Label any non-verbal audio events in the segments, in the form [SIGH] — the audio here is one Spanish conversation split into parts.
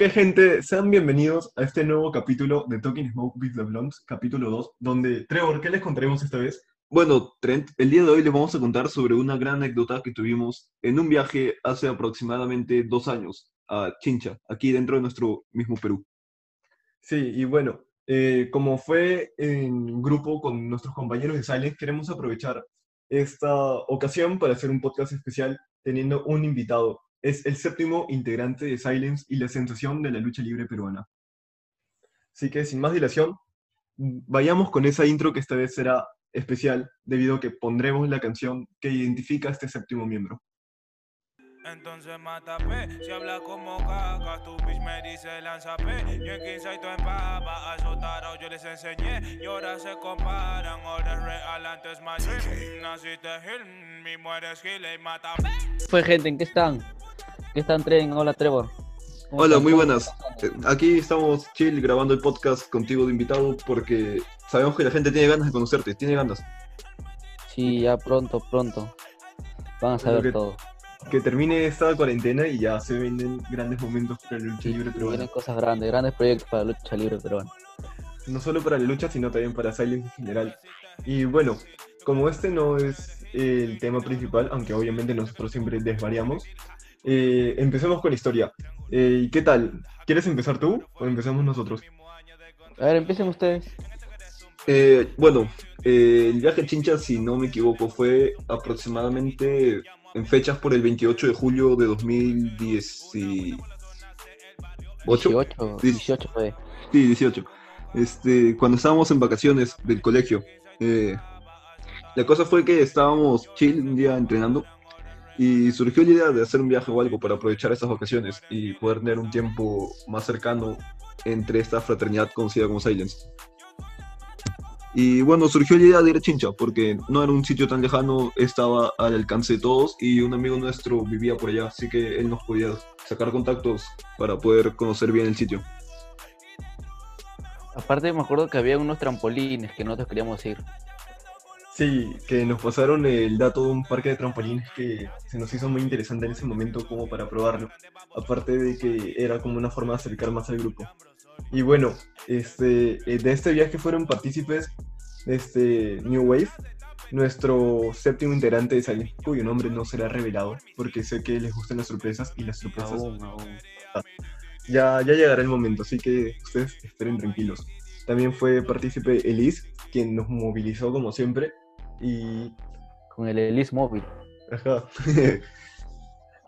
¿Qué gente? Sean bienvenidos a este nuevo capítulo de Talking Smoke with the Blondes, capítulo 2, donde, Trevor, ¿qué les contaremos esta vez? Bueno, Trent, el día de hoy les vamos a contar sobre una gran anécdota que tuvimos en un viaje hace aproximadamente dos años a Chincha, aquí dentro de nuestro mismo Perú. Sí, y bueno, eh, como fue en grupo con nuestros compañeros de Silence, queremos aprovechar esta ocasión para hacer un podcast especial teniendo un invitado. Es el séptimo integrante de Silence y la sensación de la lucha libre peruana. Así que sin más dilación, vayamos con esa intro que esta vez será especial debido a que pondremos la canción que identifica a este séptimo miembro. Entonces mata P, si habla como caca, tu bitch me dice lanza P. Yo en 15 y tú en papa, a esos tarados yo les enseñé. Y ahora se comparan, ahora es real, antes más Naciste Hill, mi mueres Gil y mata P. Fue gente, ¿en qué están? ¿Qué están, Tren? Hola, Trevor. ¿Cómo Hola, muy ¿Cómo buenas. Aquí estamos chill grabando el podcast contigo de invitado porque sabemos que la gente tiene ganas de conocerte, tiene ganas. Sí, ya pronto, pronto. Van a saber que- todo. Que termine esta cuarentena y ya se venden grandes momentos para la lucha libre peruana. Vienen cosas grandes, grandes proyectos para la lucha libre peruana. no solo para la lucha, sino también para Silence en general. Y bueno, como este no es el tema principal, aunque obviamente nosotros siempre desvariamos, eh, empecemos con la historia. Eh, ¿y ¿Qué tal? ¿Quieres empezar tú o empezamos nosotros? A ver, empiecen ustedes. Eh, bueno, eh, el viaje a Chincha, si no me equivoco, fue aproximadamente en fechas por el 28 de julio de 2018. 18, Diez- 18 fue. Sí, 18. Este, cuando estábamos en vacaciones del colegio. la cosa fue que estábamos chill un día entrenando y surgió la idea de hacer un viaje o algo para aprovechar esas vacaciones y poder tener un tiempo más cercano entre esta fraternidad conocida como Silence. Y bueno, surgió la idea de ir a Chincha porque no era un sitio tan lejano, estaba al alcance de todos y un amigo nuestro vivía por allá, así que él nos podía sacar contactos para poder conocer bien el sitio. Aparte me acuerdo que había unos trampolines que nosotros queríamos ir. Sí, que nos pasaron el dato de un parque de trampolines que se nos hizo muy interesante en ese momento como para probarlo. Aparte de que era como una forma de acercar más al grupo. Y bueno, este, eh, de este viaje fueron partícipes este New Wave, nuestro séptimo integrante de Silent, cuyo nombre no será revelado, porque sé que les gustan las sorpresas y las sorpresas aún. ya, ya llegará el momento, así que ustedes esperen tranquilos. También fue partícipe Elise, quien nos movilizó como siempre. Y. Con el Elise móvil. Ajá. [LAUGHS]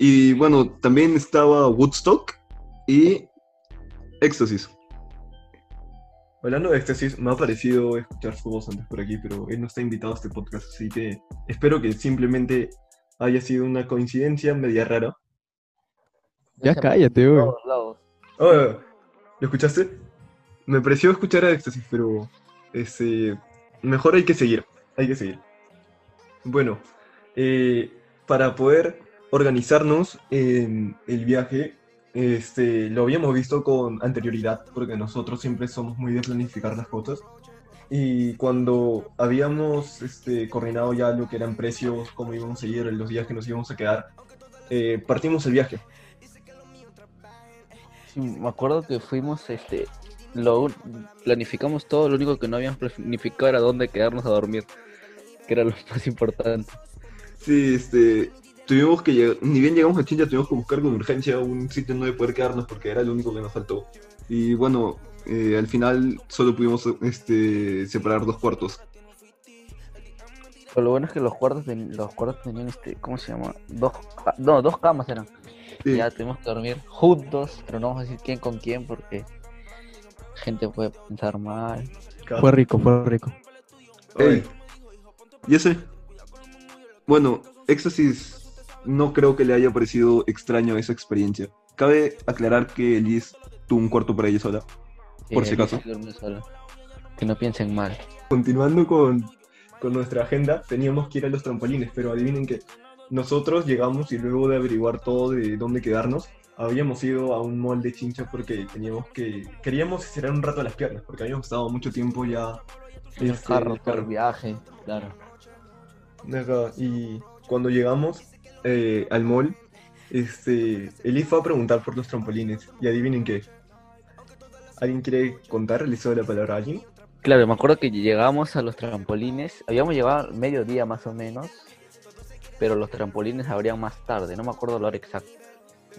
Y bueno, también estaba Woodstock y Éxtasis. Hablando de éxtasis, me ha parecido escuchar su voz antes por aquí, pero él no está invitado a este podcast, así que espero que simplemente haya sido una coincidencia media rara. Ya cállate, güey. Oh, ¿Lo escuchaste? Me pareció escuchar a éxtasis, pero este, mejor hay que seguir, hay que seguir. Bueno, eh, para poder organizarnos en el viaje, este, lo habíamos visto con anterioridad, porque nosotros siempre somos muy de planificar las cosas. Y cuando habíamos este, coordinado ya lo que eran precios, cómo íbamos a ir, los días que nos íbamos a quedar, eh, partimos el viaje. Me acuerdo que fuimos, este, lo planificamos todo, lo único que no habíamos planificado era dónde quedarnos a dormir, que era lo [LAUGHS] más importante. Sí, este, tuvimos que llegar, ni bien llegamos a Chincha, tuvimos que buscar con urgencia un sitio donde poder quedarnos porque era lo único que nos faltó. Y bueno, eh, al final solo pudimos este, separar dos cuartos. Pero lo bueno es que los cuartos, ten- los cuartos tenían, este, ¿cómo se llama? Dos, ca- no, dos camas eran. Sí, Ya tuvimos que dormir juntos, pero no vamos a decir quién con quién porque gente puede pensar mal. Fue rico, fue rico. Ey, ¿y ese? Bueno, Éxtasis no creo que le haya parecido extraño esa experiencia. Cabe aclarar que Liz tuvo un cuarto para ella sola. Por si Elisa acaso. Que no piensen mal. Continuando con, con nuestra agenda, teníamos que ir a los trampolines, pero adivinen que nosotros llegamos y luego de averiguar todo de dónde quedarnos, habíamos ido a un mall de chincha porque teníamos que queríamos estirar un rato las piernas, porque habíamos estado mucho tiempo ya En el este, carro, el el carro. viaje, claro. Y cuando llegamos eh, al mall, este, Elif fue a preguntar por los trampolines y adivinen qué. ¿Alguien quiere contar? ¿Le hizo la palabra a alguien? Claro, me acuerdo que llegamos a los trampolines, habíamos llegado al mediodía más o menos, pero los trampolines abrían más tarde, no me acuerdo la hora exacta.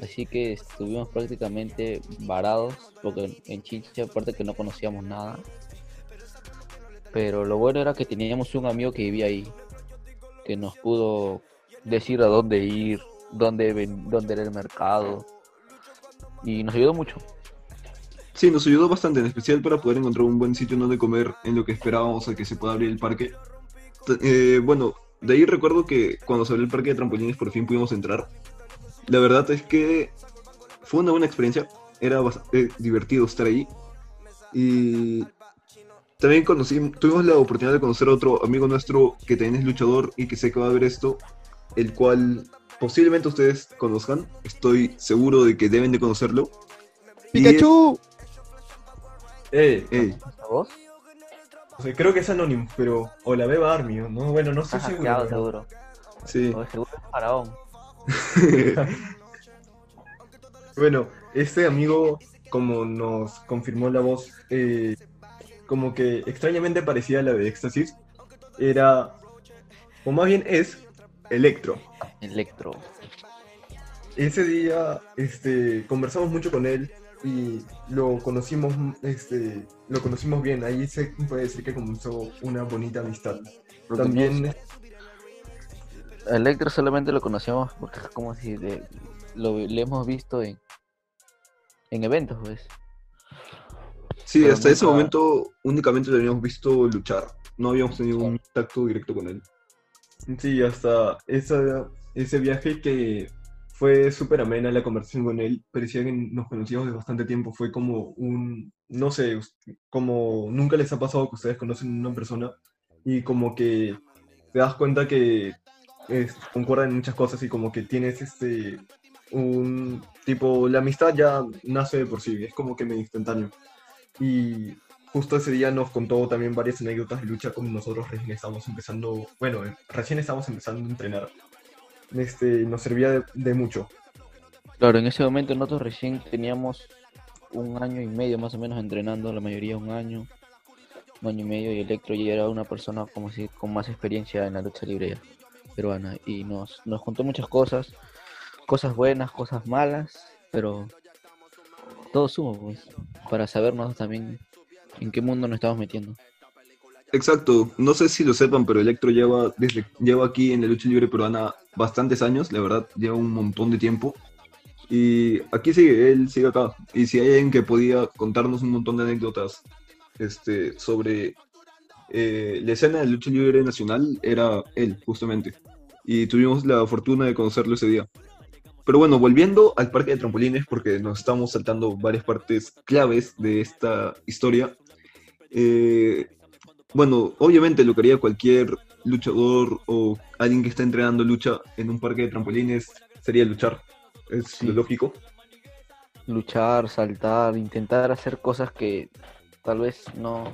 Así que estuvimos prácticamente varados, porque en Chincha, aparte que no conocíamos nada. Pero lo bueno era que teníamos un amigo que vivía ahí, que nos pudo decir a dónde ir, dónde, dónde era el mercado, y nos ayudó mucho. Sí, nos ayudó bastante, en especial para poder encontrar un buen sitio donde comer en lo que esperábamos a que se pueda abrir el parque. Eh, bueno, de ahí recuerdo que cuando se abrió el parque de trampolines por fin pudimos entrar. La verdad es que fue una buena experiencia, era bastante divertido estar ahí. Y también conocí, tuvimos la oportunidad de conocer a otro amigo nuestro que también es luchador y que sé que va a ver esto, el cual posiblemente ustedes conozcan, estoy seguro de que deben de conocerlo. ¡Pikachu! Eh, Ey, ¿A vos? o sea, creo que es anónimo, pero. O la beba Army, ¿o ¿no? Bueno, no estoy seguro. pero- seguro. sí. O seguro es faraón. [LAUGHS] Bueno, este amigo, como nos confirmó la voz, eh, como que extrañamente parecía la de Éxtasis, era, o más bien es, Electro. Electro. Ese día este, conversamos mucho con él y lo conocimos, este, lo conocimos bien. Ahí se puede decir que comenzó una bonita amistad. También, no- Electro solamente lo conocemos porque es como si le, lo le hemos visto en, en eventos, pues. Sí, Pero hasta ese momento únicamente lo habíamos visto luchar. No habíamos tenido un contacto directo con él. Sí, hasta esa, ese viaje que fue súper amena la conversación con él, parecía que nos conocíamos de bastante tiempo, fue como un, no sé, como nunca les ha pasado que ustedes conocen a una persona y como que te das cuenta que es- concuerdan en muchas cosas y como que tienes este, un tipo, la amistad ya nace de por sí, es como que medio instantáneo. Y justo ese día nos contó también varias anécdotas de lucha como nosotros recién estábamos empezando, bueno, eh, recién estábamos empezando a entrenar. Este, nos servía de, de mucho. Claro, en ese momento nosotros recién teníamos un año y medio más o menos entrenando, la mayoría un año, un año y medio, y Electro ya era una persona como si con más experiencia en la lucha libre peruana, y nos, nos contó muchas cosas, cosas buenas, cosas malas, pero todo suma pues, para sabernos también en qué mundo nos estamos metiendo. Exacto, no sé si lo sepan, pero Electro lleva, lleva aquí en la lucha libre peruana bastantes años, la verdad, lleva un montón de tiempo. Y aquí sigue, él sigue acá. Y si hay alguien que podía contarnos un montón de anécdotas este, sobre eh, la escena de lucha libre nacional, era él, justamente. Y tuvimos la fortuna de conocerlo ese día. Pero bueno, volviendo al parque de trampolines, porque nos estamos saltando varias partes claves de esta historia. Eh, bueno, obviamente lo que haría cualquier luchador o alguien que está entrenando lucha en un parque de trampolines sería luchar. Es Sí. lo lógico. luchar, saltar, intentar hacer cosas que tal vez no,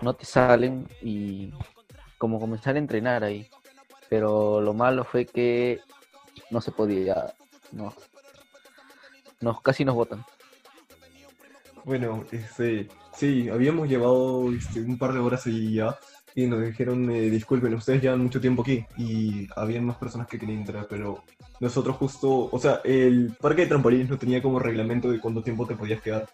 no te salen y como comenzar a entrenar ahí. Pero lo malo fue que no se podía, no, nos casi nos botan. Bueno, este, sí, habíamos llevado este, un par de horas ahí ya y nos dijeron, eh, disculpen, ustedes llevan mucho tiempo aquí y habían más personas que querían entrar, pero nosotros justo, o sea, el parque de trampolines no tenía como reglamento de cuánto tiempo te podías quedar.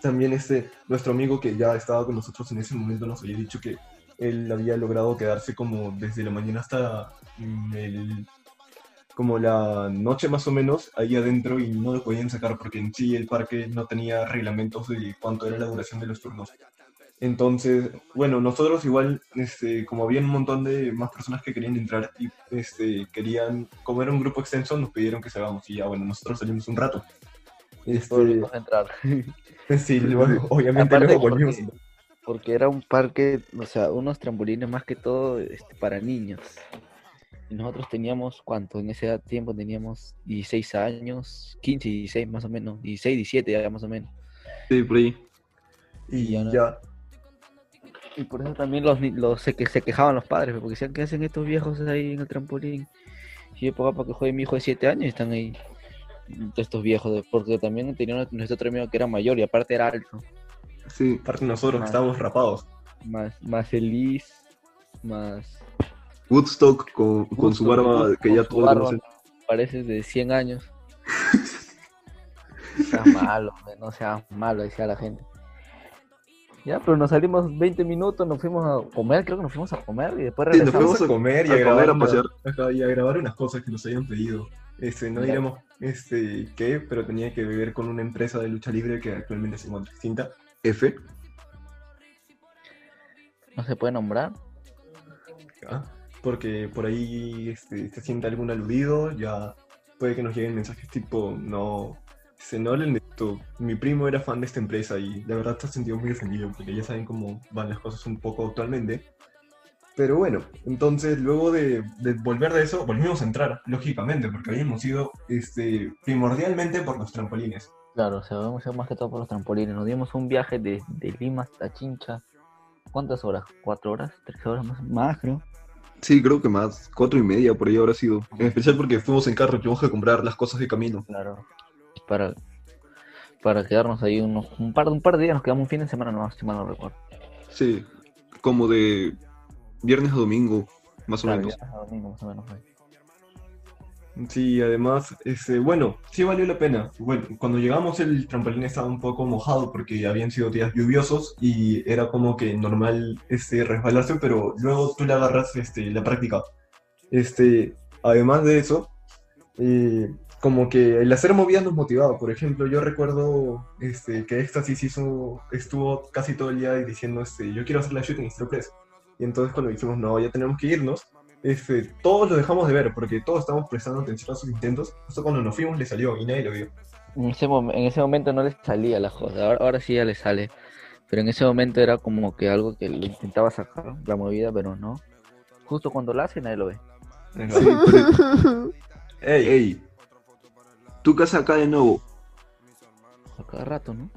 También este, nuestro amigo que ya estaba con nosotros en ese momento nos había dicho que él había logrado quedarse como desde la mañana hasta mm, el, como la noche más o menos ahí adentro y no lo podían sacar porque en sí el parque no tenía reglamentos de cuánto era la duración de los turnos. Entonces, bueno, nosotros igual, este, como había un montón de más personas que querían entrar y este, querían, como era un grupo extenso, nos pidieron que salgamos y ya, bueno, nosotros salimos un rato. Este, entrar. [LAUGHS] [LAUGHS] sí, luego, obviamente Aparte luego volvimos. porque, porque era un parque, o sea, unos trampolines más que todo este, para niños. Y nosotros teníamos, ¿cuánto? En ese tiempo teníamos 16 años, 15, 16 más o menos, 16, 17 ya más o menos. Sí, por ahí. Y ya no- ya, Y por eso también los, los se, que, se quejaban los padres, porque decían que hacen estos viejos ahí en el trampolín. Sí, poco a poco juegue mi hijo de 7 años y están ahí estos viejos, de- porque también tenía nuestro otro amigo que era mayor y aparte era alto. Sí, Aparte nosotros estábamos rapados. Más, más Elise, más... Woodstock con, con su barba que con ya su todos barba, conocen. Parece de 100 años. [LAUGHS] seas malo, no seas malo, decía la gente. Ya, pero nos salimos 20 minutos, nos fuimos a comer, creo que nos fuimos a comer y después Sí, nos regresamos. Fuimos a comer y a a, grabar a pasear. y a grabar unas cosas que nos habían pedido. Este, no diremos este, qué, pero tenía que ver con una empresa de lucha libre que actualmente se encuentra extinta. F. No se puede nombrar. ¿ya? Porque por ahí este, se siente algún aludido, ya puede que nos lleguen mensajes tipo, no, se no hablen de esto. Mi primo era fan de esta empresa y la verdad se ha sentido muy ofendido porque ya saben cómo van las cosas un poco actualmente. Pero bueno, entonces luego de, de volver de eso, volvimos a entrar, lógicamente, porque habíamos ido este, primordialmente por los trampolines. Claro, o sea, vamos a ir más que todo por los trampolines. Nos dimos un viaje de, de Lima hasta Chincha. ¿Cuántas horas? ¿Cuatro horas? ¿Tres horas más? Más, creo. Sí, creo que más. Cuatro y media por ahí habrá sido. En especial porque fuimos en carro y tuvimos que comprar las cosas de camino. Claro. Para, para quedarnos ahí unos, un, par, un par de días, nos quedamos un fin de semana nomás, si mal no recuerdo. Sí, como de viernes a domingo, más o Claro, menos. viernes a domingo, más o menos. Sí, además, este, bueno, sí valió la pena. Bueno, cuando llegamos el trampolín estaba un poco mojado porque habían sido días lluviosos y era como que normal este, resbalarse, pero luego tú le agarras este, la práctica. Este, además de eso, eh, como que el hacer movidas nos motivaba. Por ejemplo, yo recuerdo este, que Éxtasis hizo, estuvo casi todo el día diciendo, este, yo quiero hacer la shooting Star Press. Y entonces cuando dijimos, no, ya tenemos que irnos, este, todos lo dejamos de ver porque todos estábamos prestando atención a sus intentos. Justo cuando nos fuimos le salió y nadie lo vio. En ese, mom- en ese momento no les salía la cosa, ahora, ahora sí ya les sale. Pero en ese momento era como que algo que lo intentaba sacar, la movida, pero no. Justo cuando la hace nadie lo ve. Sí, pero- [LAUGHS] Ey, Ey, tu casa acá de nuevo. A cada rato, ¿no?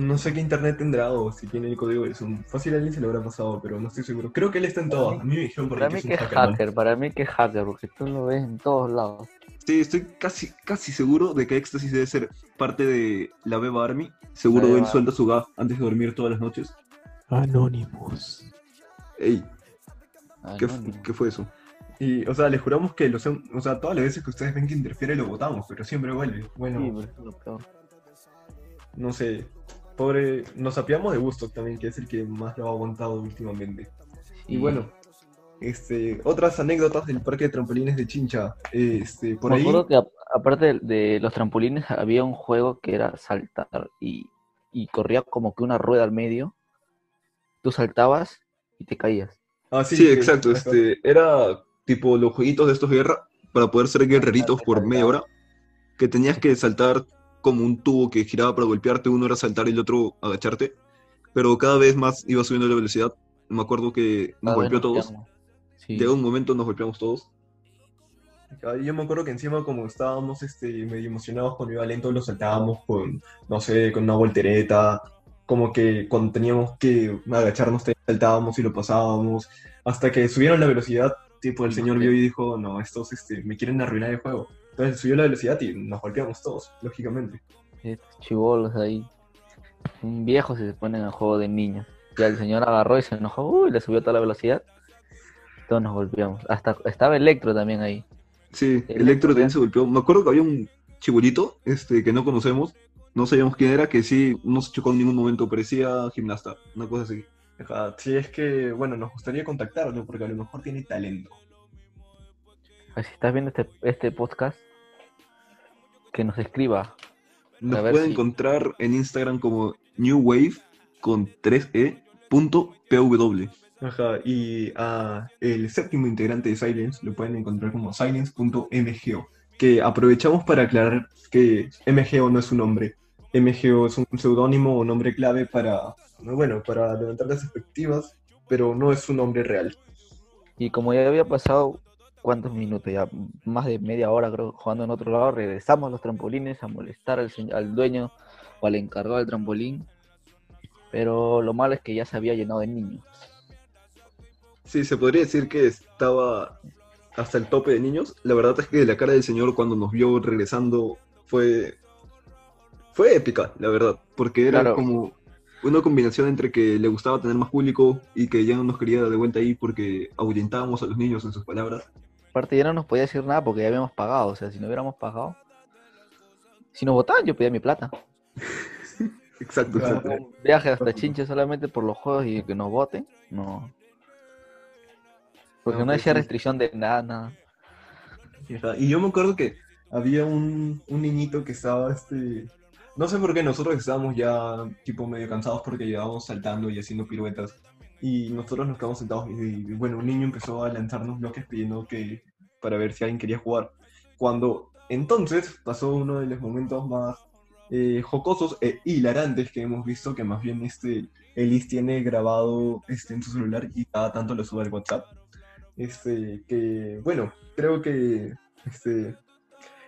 No sé qué internet tendrá o si tiene el código de Zoom. Fácil a alguien se lo habrá pasado, pero no estoy seguro. Creo que él está en todas. A mí me dijeron por Para ahí mí que es hacker. ¿no? hacker, para mí que es hacker, porque tú lo ves en todos lados. Sí, estoy casi, casi seguro de que Éxtasis debe ser parte de la Beba Army. Seguro La él Beba. suelta su gas antes de dormir todas las noches. Anonymous. Ey, ¿qué, qué fue eso? Y, o sea, les juramos que lo hacemos- o sea, todas las veces que ustedes ven que interfiere lo votamos, pero siempre vuelve. Bueno, Sí, pero no sé. Pobre, nos apiamos de gusto también, que es el que más lo ha aguantado últimamente. Y Sí. bueno, este, otras anécdotas del parque de trampolines de Chincha. Este, por Me ahí. acuerdo que a- aparte de, de los trampolines había un juego que era saltar y, y corría como que una rueda al medio. Tú saltabas y te caías. Ah, Sí, que- exacto. Este, era tipo los jueguitos de estos guerra para poder ser guerreritos por media hora. Que tenías que saltar como un tubo que giraba para golpearte. Uno era saltar y el otro agacharte. Pero cada vez más iba subiendo la velocidad. Me acuerdo que nos Cada vez golpeó todos. Sí. Llegó un momento, nos golpeamos todos. Ah, Yo me acuerdo que encima como estábamos este, medio emocionados cuando iba lento, lo saltábamos con, no sé, con una voltereta, como que cuando teníamos que agacharnos te- saltábamos y lo pasábamos, hasta que subieron la velocidad, tipo el señor vio y dijo, no, estos este, me quieren arruinar el juego. Entonces subió la velocidad y nos golpeamos todos, lógicamente. Estos chibolos ahí. Un viejo se ponen a juego de niños. Ya el señor agarró y se enojó, uy, le subió toda la velocidad. Todos nos golpeamos. Hasta estaba Electro también ahí. Sí, Electro, Electro también se golpeó. Me acuerdo que había un chibolito este, que no conocemos. No sabíamos quién era, que sí, no se chocó en ningún momento. Parecía gimnasta, una cosa así. Ajá, Si es que, bueno, nos gustaría contactarlo porque a lo mejor tiene talento. Si estás viendo este, este podcast, que nos escriba. Nos si- encontrar en Instagram como New Wave con 3e punto PW. Ajá, y a el séptimo integrante de Silence lo pueden encontrar como silence.mgo, que aprovechamos para aclarar que MGO no es un nombre. MGO es un seudónimo o nombre clave para, bueno, para levantar las expectativas, pero no es un nombre real. Y como ya había pasado, ¿cuántos minutos? Ya más de media hora creo jugando en otro lado, regresamos a los trampolines a molestar al, al dueño o al encargado del trampolín. Pero lo malo es que ya se había llenado de niños. Sí, se podría decir que estaba hasta el tope de niños. La verdad es que la cara del señor cuando nos vio regresando fue, fue épica, la verdad, porque era Claro. como una combinación entre que le gustaba tener más público y que ya no nos quería de vuelta ahí porque ahuyentábamos a los niños en sus palabras. Aparte ya no nos podía decir nada porque ya habíamos pagado, o sea, si no hubiéramos pagado, si nos votaban yo pedía mi plata. [LAUGHS] Exacto, exacto. Un viaje hasta Chinche solamente por los juegos y que nos voten, no. Porque No, no pues decía sí. restricción de nada, nada. Y yo me acuerdo que había un, un niñito que estaba, este, no sé por qué, nosotros estábamos ya tipo medio cansados porque llevábamos saltando y haciendo piruetas. Y nosotros nos quedamos sentados y, bueno, un niño empezó a lanzarnos bloques pidiendo que, para ver si alguien quería jugar. Cuando entonces pasó uno de los momentos más eh, jocosos e hilarantes que hemos visto, que más bien este, Elise tiene grabado este, en su celular y cada tanto lo sube al WhatsApp. Este, que, bueno, creo que este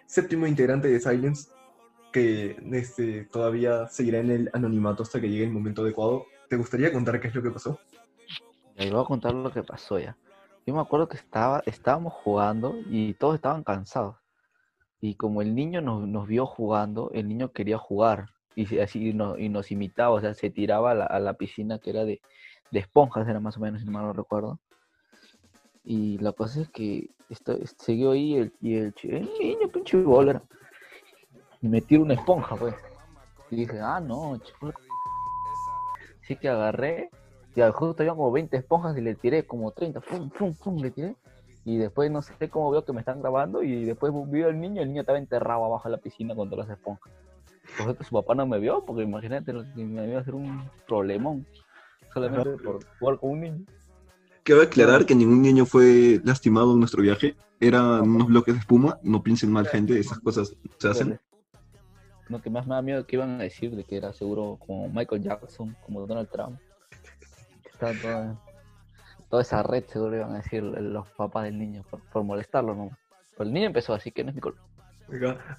séptimo integrante de Silence, que este, todavía seguirá en el anonimato hasta que llegue el momento adecuado. ¿Te gustaría contar qué es lo que pasó? Y ahí voy a contar lo que pasó ya. Yo me acuerdo que estaba, estábamos jugando y todos estaban cansados. Y como el niño nos, nos vio jugando, el niño quería jugar. Y así no- y nos imitaba, o sea, se tiraba a la, a la piscina que era de, de esponjas, era más o menos, si mal no recuerdo. Y la cosa es que esto, siguió ahí el, y el, el niño, pinche bola. Y me tiró una esponja, pues. Y dije, ah, no, chico. Así que agarré, y al justo había como 20 esponjas y le tiré como 30, pum, pum, pum, le tiré. Y después no sé cómo veo que me están grabando y después vio al niño, el niño estaba enterrado abajo de la piscina con todas las esponjas. Por cierto, su papá no me vio, porque imagínate lo que me iba a hacer un problemón. Solamente por jugar con un niño. Cabe aclarar que ningún niño fue lastimado en nuestro viaje. Eran unos bloques de espuma. No piensen mal, gente. Esas cosas se hacen. Lo que más me da miedo que iban a decir de que era seguro como Michael Jackson, como Donald Trump. Está toda, toda esa red seguro iban a decir los papás del niño por, por molestarlo, ¿no? Pero el niño empezó así que no es mi culpa.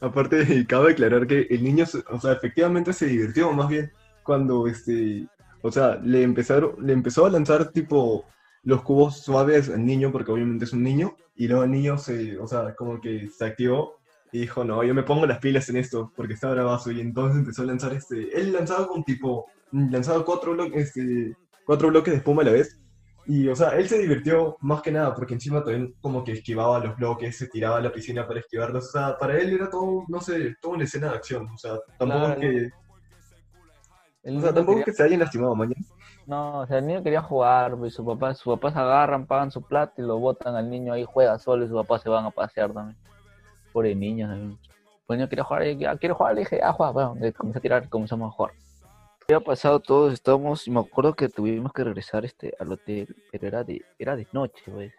Aparte, [LAUGHS] cabe aclarar que el niño, o sea, efectivamente se divirtió más bien cuando, este, o sea, le empezaron, le empezó a lanzar tipo los cubos suaves al niño, porque obviamente es un niño, y luego el niño se, o sea, como que se activó y dijo, no, yo me pongo las pilas en esto, porque está bravazo, y entonces empezó a lanzar este, él lanzaba con tipo, lanzaba cuatro bloques, este, cuatro bloques de espuma a la vez, y, o sea, él se divirtió más que nada, porque encima también como que esquivaba los bloques, se tiraba a la piscina para esquivarlos. O sea, para él era todo, no sé, toda una escena de acción. O sea, tampoco Claro. es que, El o sea, tampoco quería- es que se hayan lastimado mañana. No, o sea, el niño quería jugar, pues, su papá, sus papás agarran, pagan su plata y lo botan al niño ahí, juega solo y sus papás se van a pasear también. Pobre niño también. Pues el niño quería jugar, y, ah, quiero jugar, le dije, ah, juega, bueno, le comencé a tirar y comenzamos a jugar. Había pasado todos, estábamos, y me acuerdo que tuvimos que regresar este al hotel, pero era de, era de noche, pues.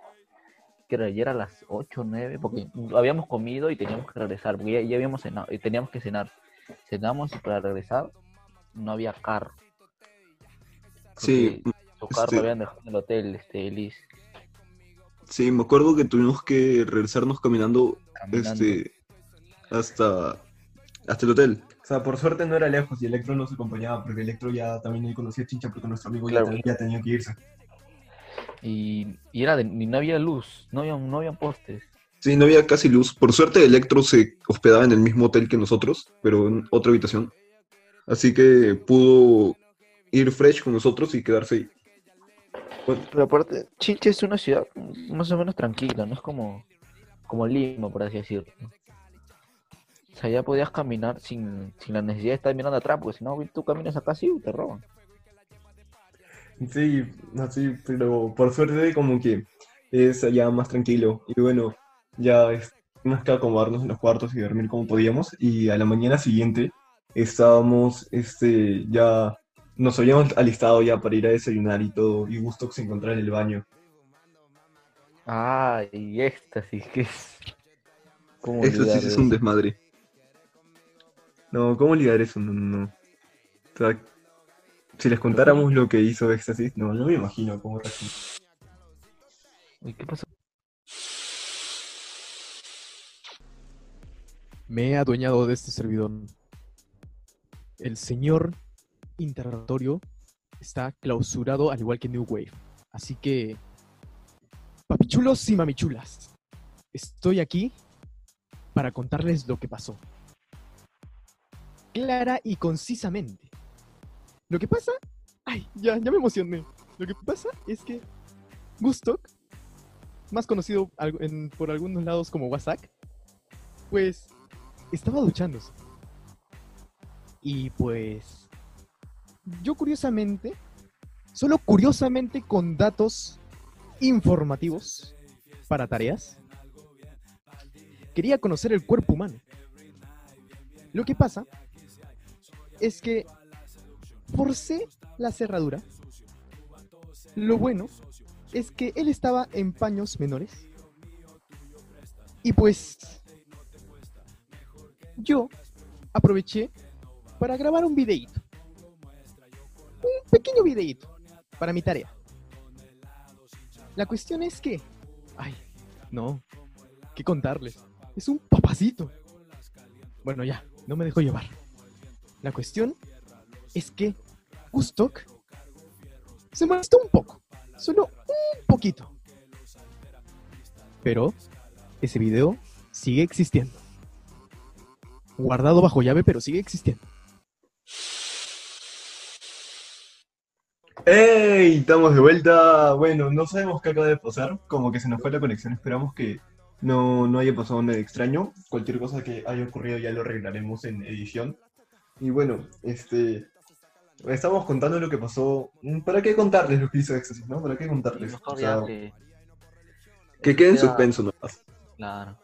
Que era, ya era las 8 o 9, porque habíamos comido y teníamos que regresar, porque ya, ya habíamos cenado, y teníamos que cenar. Cenamos y para regresar no había carro. Sí, su carro este- lo habían dejado en el hotel, este, Elis, sí, me acuerdo que tuvimos que regresarnos caminando, caminando. este, hasta, hasta el hotel. O sea, por suerte no era lejos y Electro nos acompañaba, porque Electro ya también ahí conocía a Chincha, porque nuestro amigo ya Claro. ten- ya, tenía que irse. Y, y era de, y no había luz, no había, no había postes. Sí, no había casi luz. Por suerte, Electro se hospedaba en el mismo hotel que nosotros, pero en otra habitación. Así que pudo ir fresh con nosotros y quedarse ahí. Pero aparte, Chinche es una ciudad más o menos tranquila, no es como, como Lima, por así decirlo. O sea, ya podías caminar sin, sin la necesidad de estar mirando atrás, porque si no, tú caminas acá sí te roban. Sí, así, pero por suerte como que es allá más tranquilo. Y bueno, ya es más que acomodarnos en los cuartos y dormir como podíamos. Y a la mañana siguiente estábamos, este, ya nos habíamos alistado ya para ir a desayunar y todo. Y Gusto se encontraba en el baño. Ah, y éxtasis, que es. ¿Cómo Eso sí es un desmadre. No, ¿cómo olvidar eso? No, no, no. O sea, si les contáramos lo que hizo Éxtasis, no, no me imagino cómo reaccionó. Uy, ¿Qué pasó? Me he adueñado de este servidor. El señor interrogatorio está clausurado al igual que New Wave. Así que, papichulos y mamichulas, estoy aquí para contarles lo que pasó. Clara y concisamente. Lo que pasa... Ay, ya, ya me emocioné. Lo que pasa es que Gustok, más conocido por algunos lados como WhatsApp, pues estaba duchándose. Y pues yo curiosamente, solo curiosamente con datos informativos para tareas, quería conocer el cuerpo humano. Lo que pasa es que forcé la cerradura. Lo bueno es que él estaba en paños menores. Y pues yo aproveché para grabar un videíto. Un pequeño videíto para mi tarea. La cuestión es que... Ay, no. ¿Qué contarles? Es un papacito. Bueno, ya, no me dejo llevar. La cuestión es que Gustok se molestó un poco. Solo un poquito. Pero ese video sigue existiendo. Guardado bajo llave, pero sigue existiendo. ¡Ey! Estamos de vuelta. Bueno, no sabemos qué acaba de pasar. Como que se nos fue la conexión. Esperamos que no, no haya pasado nada extraño. Cualquier cosa que haya ocurrido ya lo arreglaremos en edición. Y bueno, este. Estamos contando lo que pasó. ¿Para qué contarles lo que hizo Éxtasis, no? ¿Para qué contarles? Mejor O sea, ya que... Que quede en suspenso nomás. Claro.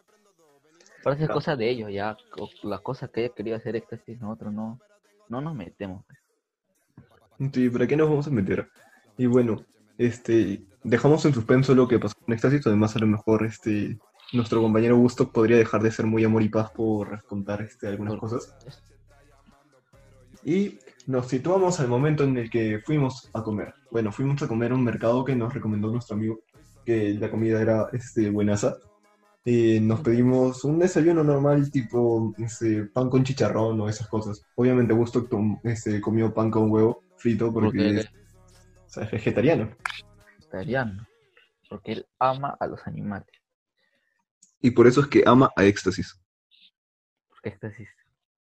Parece Claro. cosa de ellos, ya. Las cosas que haya querido hacer éxtasis, nosotros no, no nos metemos. Sí, ¿para qué nos vamos a meter? Y bueno, este, dejamos en suspenso lo que pasó con Éxtasis, además a lo mejor este, nuestro compañero Gusto podría dejar de ser muy amor y paz por contar este, algunas Por- cosas. Y nos situamos al momento en el que fuimos a comer. Bueno, fuimos a comer a un mercado que nos recomendó nuestro amigo, que la comida era este, buenaza. Eh, nos pedimos un desayuno normal, tipo este, pan con chicharrón o esas cosas. Obviamente Gusto este, comió pan con huevo frito porque, Porque es, o sea, es vegetariano. vegetariano. Porque él ama a los animales. Y por eso es que ama a Éxtasis. Porque éxtasis.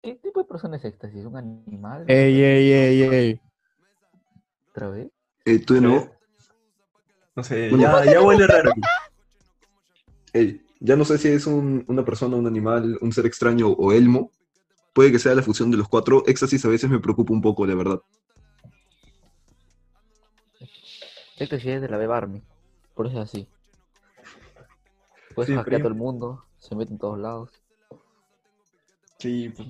¿Qué tipo de persona es éxtasis? ¿Un animal? Ey, ey, ey, ey. ¿Otra vez? Eh, ¿Tú de nuevo? No sé, ya, ya huele raro. Ey, ya no sé si es un- una persona, un animal, un ser extraño o elmo. Puede que sea la fusión de los cuatro. Éxtasis a veces me preocupa un poco, la verdad. Éxtasis es de la beba Army. Por eso es así. Eso Sí, hackea pero a yo- todo el mundo. Se mete en todos lados. Sí, pues,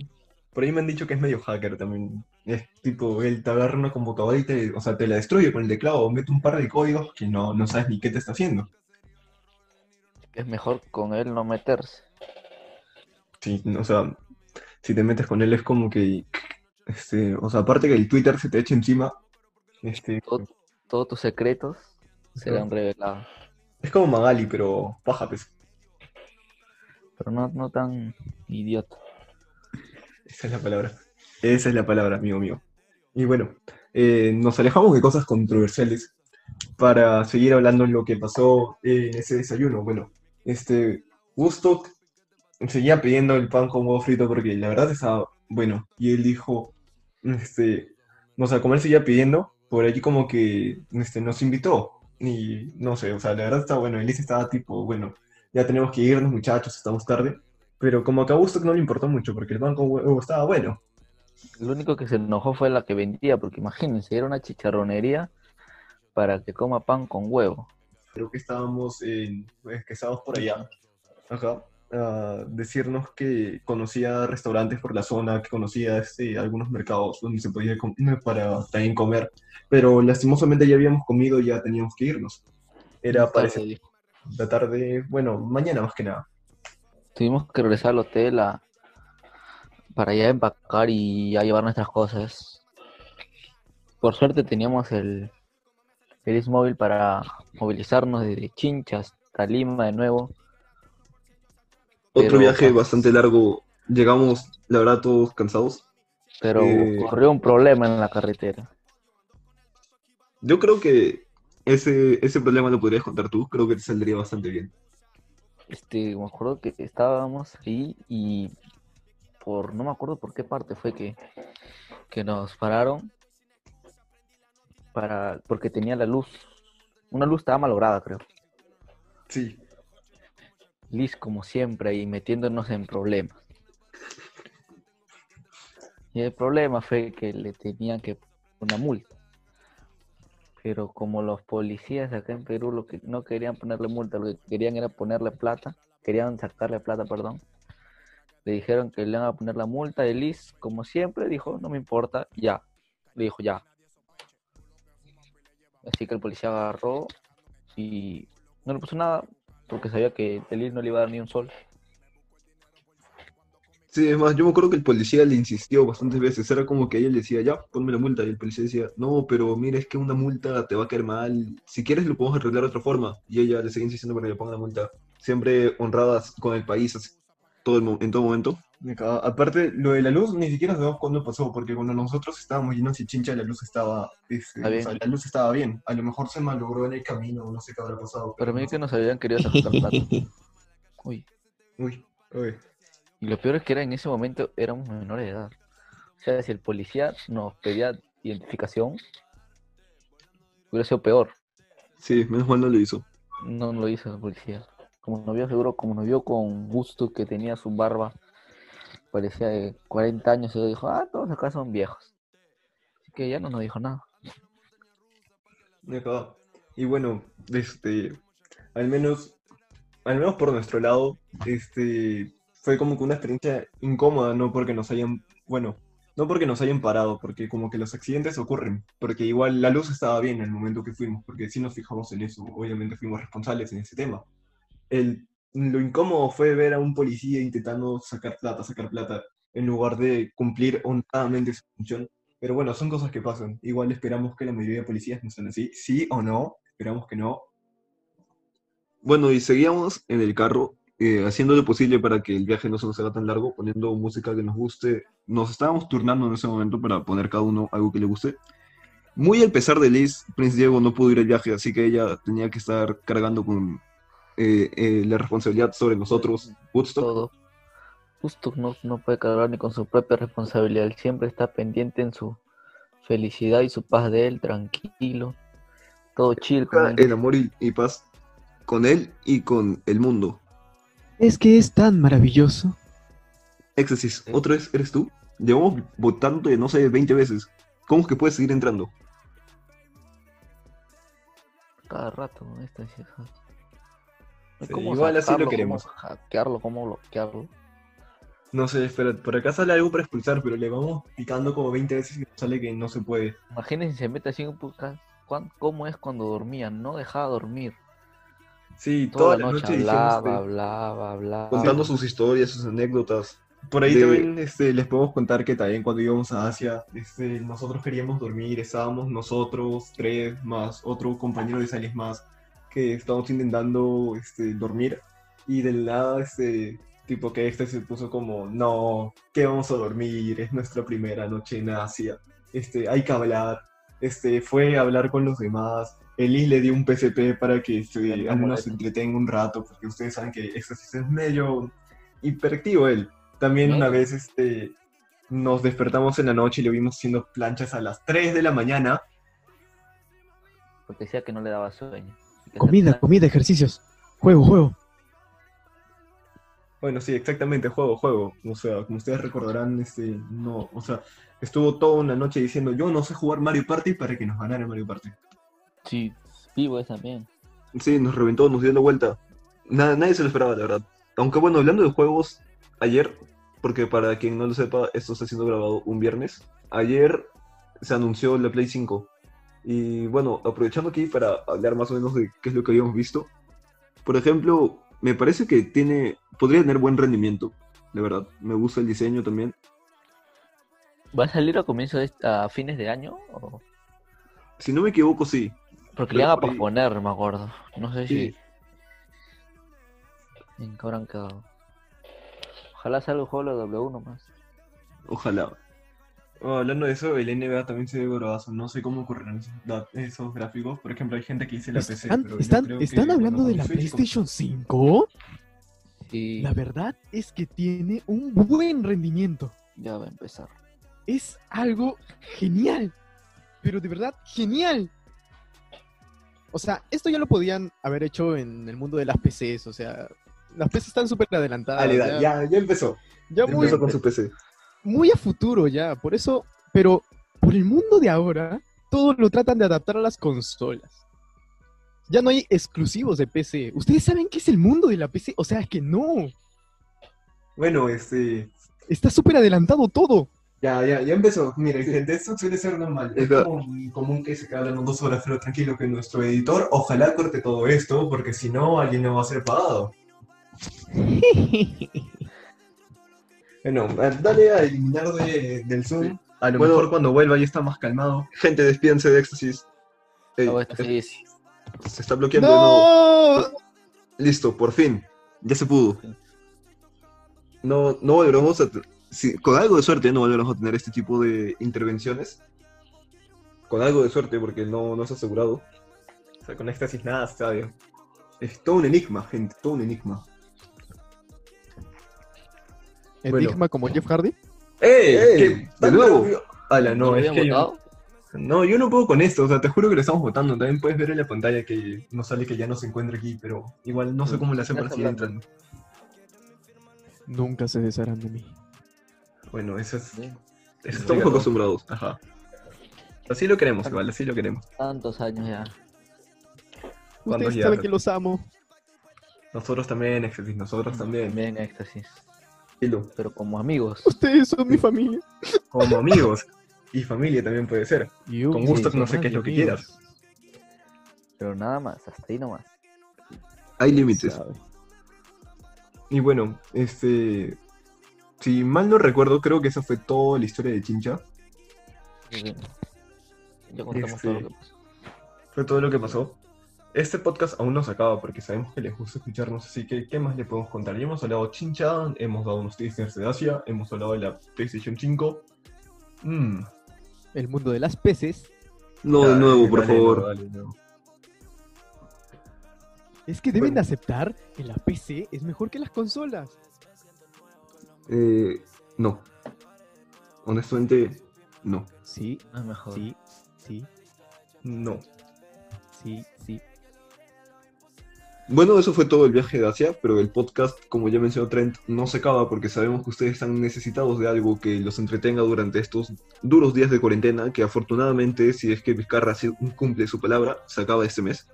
por ahí me han dicho que es medio hacker también. Es tipo, él te agarra una computadora y te, o sea, te la destruye con el teclado, o mete un par de códigos que no, no sabes ni qué te está haciendo. Es mejor con él no meterse. Sí, o sea, si te metes con él es como que, este, o sea, aparte que el Twitter se te echa encima, este, Todo- Todos tus secretos serán revelados. es como Magali, pero paja, pues. Pero no, no tan idiota. Esa es la palabra. Esa es la palabra, amigo mío. Y bueno, eh, nos alejamos de cosas controversiales para seguir hablando en lo que pasó en ese desayuno. Bueno, este, Gusto seguía pidiendo el pan con huevo frito porque la verdad estaba bueno. Y él dijo, este, no sé, como él seguía pidiendo, por allí como que este, nos invitó. Y no sé, o sea, la verdad está bueno. Elise estaba tipo, bueno, ya tenemos que irnos, muchachos, estamos tarde. Pero como que a Gusto no le importó mucho porque el pan con huevo estaba bueno. Lo único que se enojó fue la que vendía, porque imagínense, era una chicharronería para que coma pan con huevo. Creo que estábamos en, pues, que estábamos por allá, ajá, a decirnos que conocía restaurantes por la zona, que conocía este, algunos mercados donde se podía com- para también comer, pero lastimosamente ya habíamos comido y ya teníamos que irnos. Era para la tarde, bueno, mañana más que nada. Tuvimos que regresar al hotel a- para ya empacar y ya llevar nuestras cosas. Por suerte teníamos el, el móvil para movilizarnos desde Chinchas hasta Lima de nuevo. Otro Pero- viaje bastante largo. Llegamos, la verdad, todos cansados. Pero Eh. ocurrió un problema en la carretera. Yo creo que ese, ese problema lo podrías contar tú. Creo que te saldría bastante bien. Este, me acuerdo que estábamos ahí y por, no me acuerdo por qué parte fue que, que nos pararon para, porque tenía la luz, una luz estaba malograda creo. Sí. Liz como siempre ahí metiéndonos en problemas. Y el problema fue que le tenían que una multa. Pero como los policías acá en Perú lo que no querían ponerle multa, lo que querían era ponerle plata, querían sacarle plata, perdón. Le dijeron que le iban a poner la multa y Liz, como siempre, dijo, no me importa, ya. Le dijo, ya. Así que el policía agarró y no le puso nada porque sabía que Liz no le iba a dar ni un sol. Sí, es más, yo me acuerdo que el policía le insistió bastantes veces. Era como que ella le decía, ya, ponme la multa. Y el policía decía, no, pero mira, es que una multa te va a caer mal. Si quieres, lo podemos arreglar de otra forma. Y ella le sigue insistiendo para que le ponga la multa. Siempre honradas con el país así, todo el mo- en todo momento. Aparte, lo de la luz ni siquiera sabemos cuándo pasó, porque cuando nosotros estábamos llenos y chincha, la luz estaba, este, o sea, la luz estaba bien. A lo mejor se malogró en el camino, no sé qué habrá pasado. Para mí no que nos habían querido sacar plata. [LAUGHS] Uy. Uy, uy. Y lo peor es que era en ese momento éramos menores de edad. O sea, si el policía nos pedía identificación, hubiera sido peor. Sí, menos mal no lo hizo. No lo hizo el policía. Como nos vio seguro, como nos vio con gusto que tenía su barba, parecía de 40 años, y dijo, ah, todos acá son viejos. Así que ya no nos dijo nada. Me. Y bueno, este, al menos, al menos por nuestro lado, este, fue como que una experiencia incómoda, no porque nos hayan, bueno, no porque nos hayan parado, porque como que los accidentes ocurren, porque igual la luz estaba bien en el momento que fuimos, porque sí nos fijamos en eso, obviamente fuimos responsables en ese tema. El, lo incómodo fue ver a un policía intentando sacar plata, sacar plata, en lugar de cumplir honradamente su función. Pero bueno, son cosas que pasan. Igual esperamos que la mayoría de policías no sean así. Sí o no, esperamos que no. Bueno, y seguíamos en el carro, eh, haciendo lo posible para que el viaje no se nos haga tan largo, poniendo música que nos guste. Nos estábamos turnando en ese momento para poner cada uno algo que le guste. Muy al pesar de Liz, Prince Diego no pudo ir al viaje, así que ella tenía que estar cargando con eh, eh, la responsabilidad sobre nosotros, Woodstock. Todo. Justo no, no puede cargar ni con su propia responsabilidad. Él siempre está pendiente en su felicidad y su paz de él, tranquilo. Todo chill con él. El amor y, y paz con él y con el mundo. Es que es tan maravilloso. Éxtasis, ¿otra vez eres tú? Llevamos votando no sé, 20 veces. ¿Cómo es que puedes seguir entrando? Cada rato, ¿no? Esta hay Sí, cómo igual así lo sacarlo, cómo queremos. Hackearlo, cómo bloquearlo. No sé, espera, por acá sale algo para expulsar, pero le vamos picando como 20 veces y nos sale que no se puede. Imagínense, se mete así en un podcast. ¿cuán- ¿Cómo es cuando dormía? No dejaba dormir. Sí, Toda, toda, la noche dijimos hablaba, hablaba, hablaba. Contando sus historias, sus anécdotas. Por ahí de- también este, les podemos contar que también cuando íbamos a Asia, este, nosotros queríamos dormir, estábamos nosotros tres más otro compañero de Sales más que estábamos intentando este, dormir. Y de la nada este tipo que este se puso como no, que vamos a dormir, es nuestra primera noche en Asia, este, hay que hablar, este, fue a hablar con los demás, Elis le dio un PSP para que Animamos al menos se entretenga un rato, porque ustedes saben que Éxtasis es medio hiperactivo él. También una vez este, nos despertamos en la noche y le vimos haciendo planchas a las 3 de la mañana. Porque decía que no le daba sueño. Comida, se- comida, ejercicios. Juego, juego. Bueno, sí, exactamente, juego, juego. O sea, como ustedes recordarán, este, no, o sea, estuvo toda una noche diciendo yo no sé jugar Mario Party para que nos ganara Mario Party. Sí, vivo es también. Sí, nos reventó, nos dio la vuelta. Nada, nadie se lo esperaba, la verdad. Aunque bueno, hablando de juegos, ayer, porque para quien no lo sepa, esto está siendo grabado un viernes. Ayer se anunció la Play 5. Y bueno, aprovechando aquí para hablar más o menos de qué es lo que habíamos visto. Por ejemplo, me parece que tiene, podría tener buen rendimiento, de verdad. Me gusta el diseño también. ¿Va a salir a comienzo de a fines de año? o- Si no me equivoco, sí. Porque Pero le iban a ahí- posponer, me acuerdo. No sé Sí. si. ¿En qué habrán quedado? Ojalá salga el juego de W nomás. Ojalá. Oh, hablando de eso, el NBA también se ve. No sé cómo ocurrirán esos, gráficos. Por ejemplo, hay gente que dice la PC. ¿Están, pero yo están, que hablando de la PlayStation 5? Sí, La verdad es que tiene un buen rendimiento. ya va a empezar. Es algo genial. Pero de verdad, genial. O sea, esto ya lo podían haber hecho en el mundo de las PCs. O sea, las PCs están súper adelantadas. Dale, ya, dale, ya, ya empezó. ya muy, empezó con su PC. muy a futuro ya. Por eso, pero por el mundo de ahora, todo lo tratan de adaptar a las consolas. Ya no hay exclusivos de PC. ¿Ustedes saben qué es el mundo de la PC? O sea, es que no. Bueno, este. Está súper adelantado todo. Ya, ya, ya empezó. Mira, gente, esto suele ser normal. Es como muy común que se quede hablando dos horas, pero tranquilo que nuestro editor ojalá corte todo esto, porque si no, alguien no va a ser pagado. [LAUGHS] Bueno, a- dale a eliminar de- del Zoom. A lo Bueno. mejor cuando vuelva ya está más calmado. Gente, despídense de éxtasis. No, sí es. Se está bloqueando de nuevo. ¡No! Listo, por fin. Ya se pudo. No, no volveremos a... si- con algo de suerte no volveremos a tener este tipo de intervenciones. Con algo de suerte, porque no, no es asegurado. O sea, con éxtasis nada está bien. Es todo un enigma, gente, todo un enigma. Bueno. Enigma como Jeff Hardy. ¡Ey! ¿Qué? ¿De nuevo? Ala, no, ¿No es que yo, no, yo no puedo con esto, o sea, te juro que lo estamos votando. También puedes ver en la pantalla que nos sale que ya no se encuentra aquí, pero igual no sé cómo le hacen para seguir entrando. Nunca se desharán de mí. Bueno, eso es. Sí. eso Estamos acostumbrados. Ajá. Así lo queremos, igual, así lo queremos. Tantos años ya. ¿Cuántos Ustedes ya? saben que los amo. Nosotros también, Éxtasis, nosotros también. También éxtasis. Pero como amigos. Ustedes son mi familia. Como amigos. Y familia también puede ser. Con gusto, Sí, no sé qué es lo que amigos. quieras. Pero nada más, hasta ahí nomás. Hay límites. Y bueno, este. Si mal no recuerdo, creo que esa fue toda la historia de Chincha. Sí. Ya contamos Este- todo lo que pasó. Fue todo lo que pasó. Este podcast aún no se acaba porque sabemos que les gusta escucharnos, así que ¿qué más le podemos contar? Ya hemos hablado de Chincha, hemos dado unos teasers de Asia, hemos hablado de la PlayStation 5. Mmm. El mundo de las peces. No, de nuevo, por favor. Es que deben Bueno. de aceptar que la PC es mejor que las consolas. Eh, no. Honestamente, no. Sí, No es mejor. sí, sí, No. sí, sí. Bueno, eso fue todo el viaje de Asia, pero el podcast, como ya mencionó Trent, no se acaba porque sabemos que ustedes están necesitados de algo que los entretenga durante estos duros días de cuarentena, que afortunadamente, si es que Vizcarra sí cumple su palabra, se acaba este mes.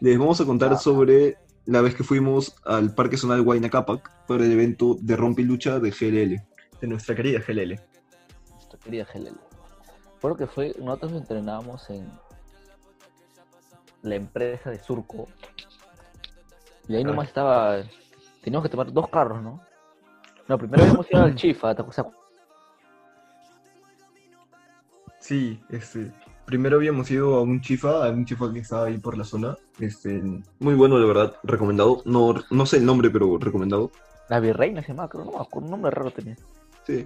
Les vamos a contar Ah. sobre la vez que fuimos al Parque Zonal Huayna Cápac para el evento de Rompe y Lucha de GLL. De nuestra querida GLL. Nuestra querida GLL. Creo que fue, nosotros entrenábamos en la empresa de Surco. Y ahí Ah. nomás estaba. Teníamos que tomar dos carros, ¿no? No, primero habíamos ido al [LAUGHS] Chifa, ¿te acuerdas? Sí, este. Primero habíamos ido a un chifa, a un chifa que estaba ahí por la zona. Este. Muy bueno, la verdad, recomendado. No, no sé el nombre, pero recomendado. La Virreina se llamaba, creo, no me acuerdo, un nombre raro tenía. Sí,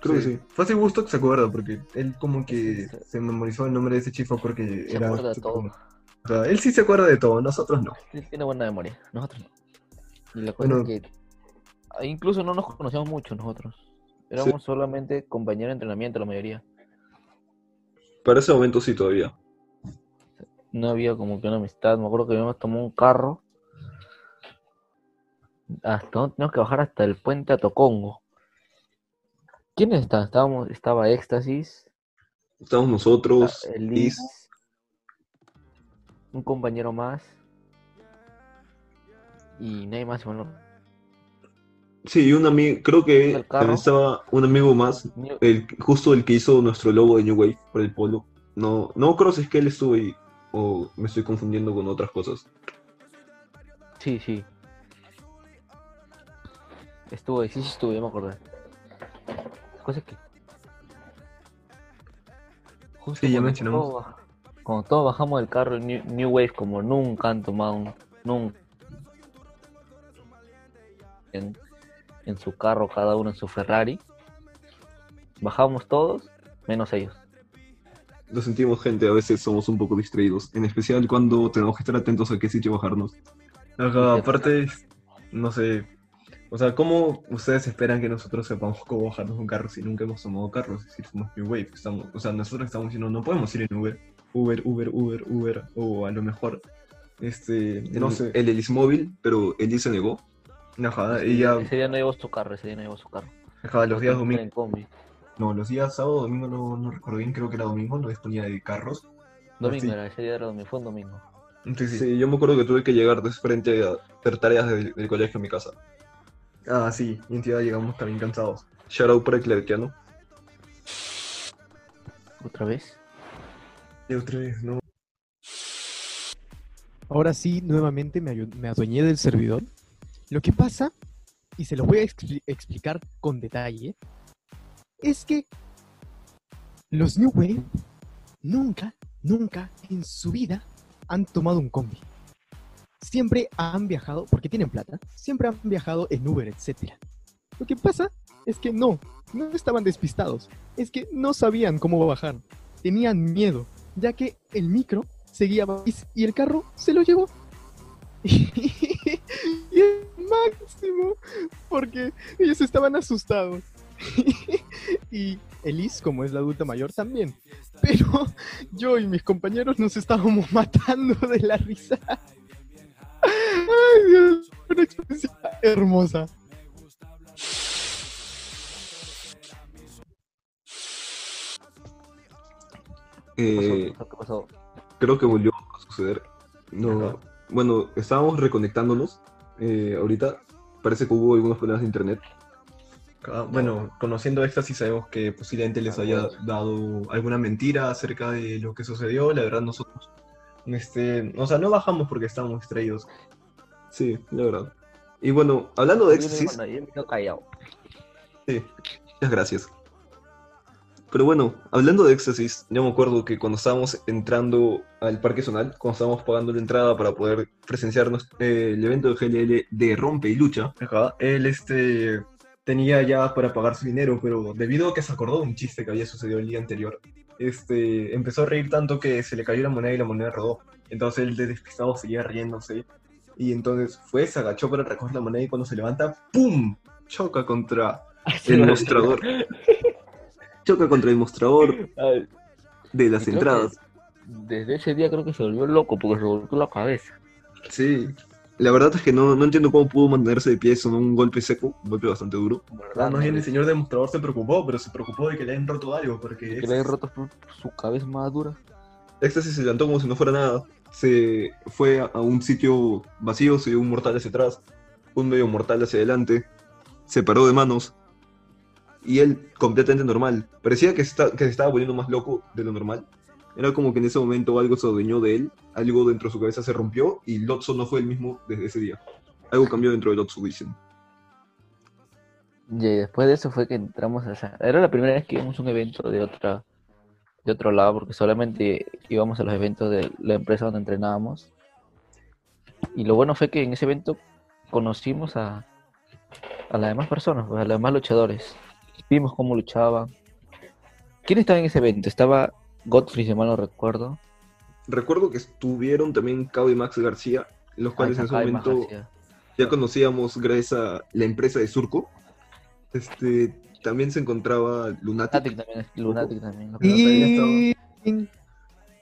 creo que sí. Fue así gusto que se acuerda, porque él como que Sí, sí. se memorizó el nombre de ese chifa porque Se era. acuerda de todo. como- O sea, él sí se acuerda de todo, nosotros no. Él tiene buena memoria, nosotros no. Y la cosa Bueno. es que ah, incluso no nos conocíamos mucho nosotros. Éramos solamente compañeros de entrenamiento la mayoría. Para ese momento sí todavía. No había como que una amistad. Me acuerdo que habíamos tomado un carro. Hasta teníamos que bajar hasta el puente a Tocongo. ¿Quiénes estaban? Estábamos, estaba Éxtasis, Estamos nosotros, el Liz, Liz, un compañero más. Y nadie más. Bueno, Sí, un amigo, creo que también estaba un amigo más, el, justo el que hizo nuestro logo de New Wave por el polo. No, no creo si es que él estuvo ahí o me estoy confundiendo con otras cosas. Sí, sí. Estuvo ahí, sí, sí estuvo, ya me acordé. La cosa es que. Justo Sí, ya mencionamos. todos baj- Cuando todos bajamos del carro, New, New Wave, como nunca han tomado un. Nunca. En, en su carro, cada uno en su Ferrari. Bajamos todos, menos ellos. Lo sentimos, gente, a veces somos un poco distraídos, en especial cuando tenemos que estar atentos a qué sitio bajarnos. Ajá, aparte, no sé, O sea, ¿cómo ustedes esperan que nosotros sepamos cómo bajarnos un carro si nunca hemos tomado carros? Es decir, somos New Wave. Estamos, o sea, nosotros estamos diciendo, no podemos ir en Uber, Uber, Uber, Uber, Uber, o a lo mejor, este, no el, sé, el Elis móvil, pero Elis se negó. Y ya, Ese día no llevó su carro, ese día no llevó su carro. ajá, los días en combi. no, los días sábado, domingo, no, no recuerdo bien, creo que era domingo, no disponía de carros. Domingo era, ese día era domingo, fue un domingo. Sí, sí. Sí, yo me acuerdo que tuve que llegar de frente a hacer tareas del, del colegio a mi casa. Ah, sí, y en ciudad llegamos también cansados. Shout out para el clerquiano. ¿Otra vez? Y otra vez, ¿no? Ahora sí, nuevamente me, me adueñé del servidor. Lo que pasa, y se los voy a expli- explicar con detalle, es que los New Wave nunca, nunca en su vida han tomado un combi. Siempre han viajado, porque tienen plata, siempre han viajado en Uber, etc. Lo que pasa es que no, no estaban despistados, es que no sabían cómo bajar, tenían miedo, ya que el micro seguía y el carro se lo llevó. [LAUGHS] y máximo, porque ellos estaban asustados. [LAUGHS] y Elise, como es la adulta mayor, también. Pero yo y mis compañeros nos estábamos [LAUGHS] matando de la risa. Ay, Dios, una experiencia hermosa. Eh, ¿Qué pasó? ¿Qué pasó? creo que volvió a suceder. No, bueno, estábamos reconectándonos. Eh, ahorita parece que hubo algunos problemas de internet. Ah, Bueno, conociendo Éxtasis sabemos que posiblemente les haya dado alguna mentira acerca de lo que sucedió. La verdad, nosotros, este, o sea, no bajamos porque estábamos distraídos. Sí, la verdad. Y bueno, hablando de éxtasis, sí, muchas gracias. Pero bueno, hablando de éxtasis, yo me acuerdo que cuando estábamos entrando al Parque Zonal, cuando estábamos pagando la entrada para poder presenciarnos eh, el evento de GLL de Rompe y Lucha, Ajá, Él, este, tenía ya para pagar su dinero, pero debido a que se acordó de un chiste que había sucedido el día anterior, este, empezó a reír tanto que se le cayó la moneda y la moneda rodó. Entonces él de despistado seguía riéndose. Y entonces fue, se agachó para recoger la moneda y cuando se levanta, ¡pum! choca contra [LAUGHS] el mostrador. [LAUGHS] Choca contra el mostrador Ay, de las entradas. Desde ese día creo que se volvió loco porque se volvió la cabeza. Sí. La verdad es que no, no entiendo cómo pudo mantenerse de pie con un golpe seco, un golpe bastante duro. Ah, más bien el señor demostrador se preocupó, pero se preocupó de que le hayan roto algo, porque Que le hayan roto su, su cabeza más dura. Éxtasis se levantó como si no fuera nada. Se fue a, a un sitio vacío, se dio un mortal hacia atrás, un medio mortal hacia adelante, se paró de manos. Y él completamente normal. Parecía que, está, que se estaba volviendo más loco de lo normal. Era como que en ese momento algo se adueñó de él, algo dentro de su cabeza se rompió y Lotso no fue el mismo desde ese día. Algo cambió dentro de Lotso, dicen. Y después de eso fue que entramos a esa... Era la primera vez que íbamos a un evento de otra de otro lado, porque solamente íbamos a los eventos de la empresa donde entrenábamos. Y lo bueno fue que en ese evento conocimos a, a las demás personas, pues, a los demás luchadores. Vimos cómo luchaban. ¿Quién estaba en ese evento? Estaba Godfrey, si mal no recuerdo. Recuerdo que estuvieron también Cabo y Max García, los cuales en ese momento ya conocíamos gracias a la empresa de Surco. Este, también se encontraba Lunatic. Lunatic también, Lunatic también.